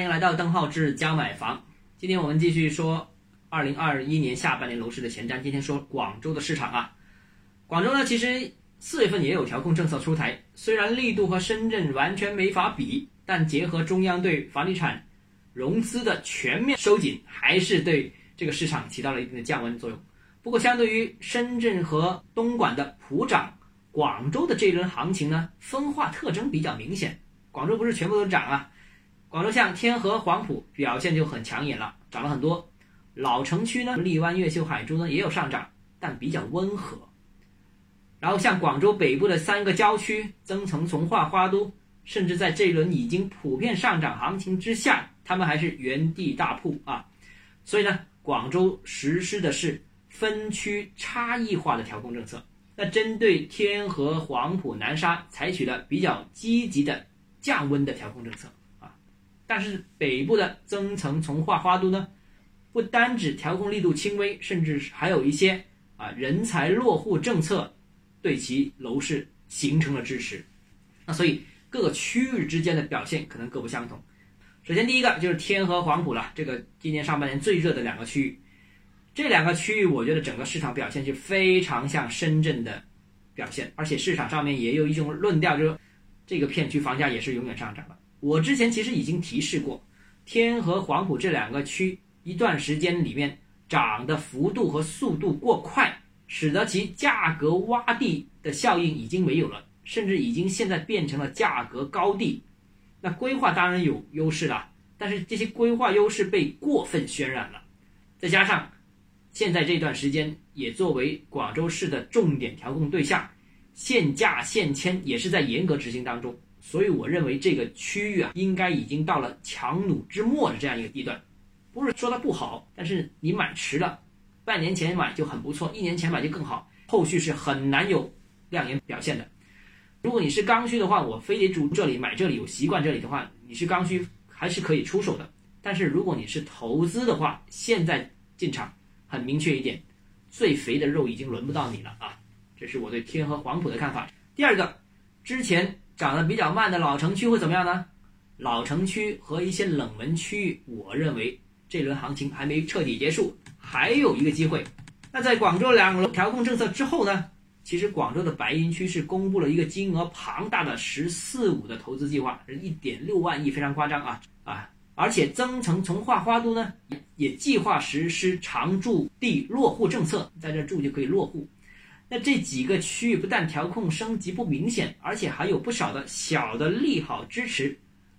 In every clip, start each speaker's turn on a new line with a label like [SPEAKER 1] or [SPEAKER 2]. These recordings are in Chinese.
[SPEAKER 1] 欢迎来到邓浩志教买房。今天我们继续说二零二一年下半年楼市的前瞻。今天说广州的市场啊，广州呢其实四月份也有调控政策出台，虽然力度和深圳完全没法比，但结合中央对房地产融资的全面收紧，还是对这个市场起到了一定的降温作用。不过，相对于深圳和东莞的普涨，广州的这一轮行情呢，分化特征比较明显。广州不是全部都涨啊。广州像天河、黄埔表现就很抢眼了，涨了很多。老城区呢，荔湾、越秀、海珠呢也有上涨，但比较温和。然后像广州北部的三个郊区，增城、从化、花都，甚至在这一轮已经普遍上涨行情之下，他们还是原地大铺啊。所以呢，广州实施的是分区差异化的调控政策。那针对天河、黄埔、南沙，采取了比较积极的降温的调控政策。但是北部的增城、从化、花都呢，不单指调控力度轻微，甚至还有一些啊人才落户政策对其楼市形成了支持。那所以各个区域之间的表现可能各不相同。首先第一个就是天河、黄埔了，这个今年上半年最热的两个区域，这两个区域我觉得整个市场表现就非常像深圳的表现，而且市场上面也有一种论调，就是这个片区房价也是永远上涨的。我之前其实已经提示过，天河、黄埔这两个区一段时间里面涨的幅度和速度过快，使得其价格洼地的效应已经没有了，甚至已经现在变成了价格高地。那规划当然有优势了，但是这些规划优势被过分渲染了，再加上现在这段时间也作为广州市的重点调控对象，限价限迁也是在严格执行当中。所以我认为这个区域啊，应该已经到了强弩之末的这样一个地段，不是说它不好，但是你买迟了，半年前买就很不错，一年前买就更好，后续是很难有亮眼表现的。如果你是刚需的话，我非得住这里买这里，有习惯这里的话，你是刚需还是可以出手的。但是如果你是投资的话，现在进场很明确一点，最肥的肉已经轮不到你了啊！这是我对天河黄埔的看法。第二个，之前。涨得比较慢的老城区会怎么样呢？老城区和一些冷门区域，我认为这轮行情还没彻底结束，还有一个机会。那在广州两轮调控政策之后呢？其实广州的白云区是公布了一个金额庞大的“十四五”的投资计划，是一点六万亿，非常夸张啊啊！而且增城、从化、花都呢，也计划实施常住地落户政策，在这住就可以落户。那这几个区域不但调控升级不明显，而且还有不少的小的利好支持，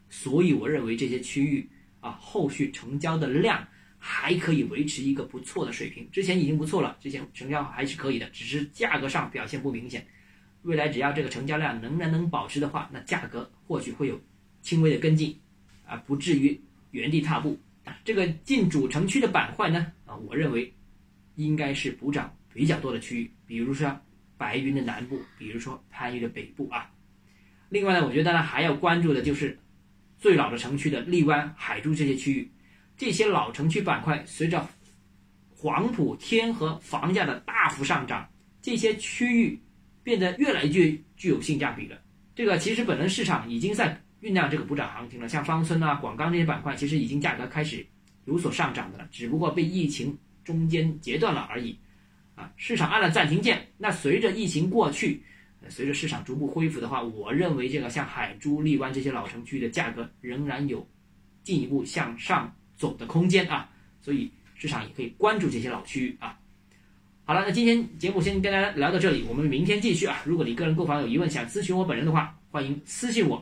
[SPEAKER 1] 所以我认为这些区域啊，后续成交的量还可以维持一个不错的水平。之前已经不错了，之前成交还是可以的，只是价格上表现不明显。未来只要这个成交量仍然能保持的话，那价格或许会有轻微的跟进，啊，不至于原地踏步。这个进主城区的板块呢，啊，我认为应该是补涨。比较多的区域，比如说白云的南部，比如说番禺的北部啊。另外呢，我觉得呢还要关注的就是最老的城区的荔湾、海珠这些区域。这些老城区板块随着黄埔、天河房价的大幅上涨，这些区域变得越来越具有性价比了。这个其实本轮市场已经在酝酿这个补涨行情了，像芳村啊、广钢这些板块，其实已经价格开始有所上涨的了，只不过被疫情中间截断了而已。市场按了暂停键，那随着疫情过去，随着市场逐步恢复的话，我认为这个像海珠、荔湾这些老城区的价格仍然有进一步向上走的空间啊，所以市场也可以关注这些老区域啊。好了，那今天节目先跟大家聊到这里，我们明天继续啊。如果你个人购房有疑问，想咨询我本人的话，欢迎私信我。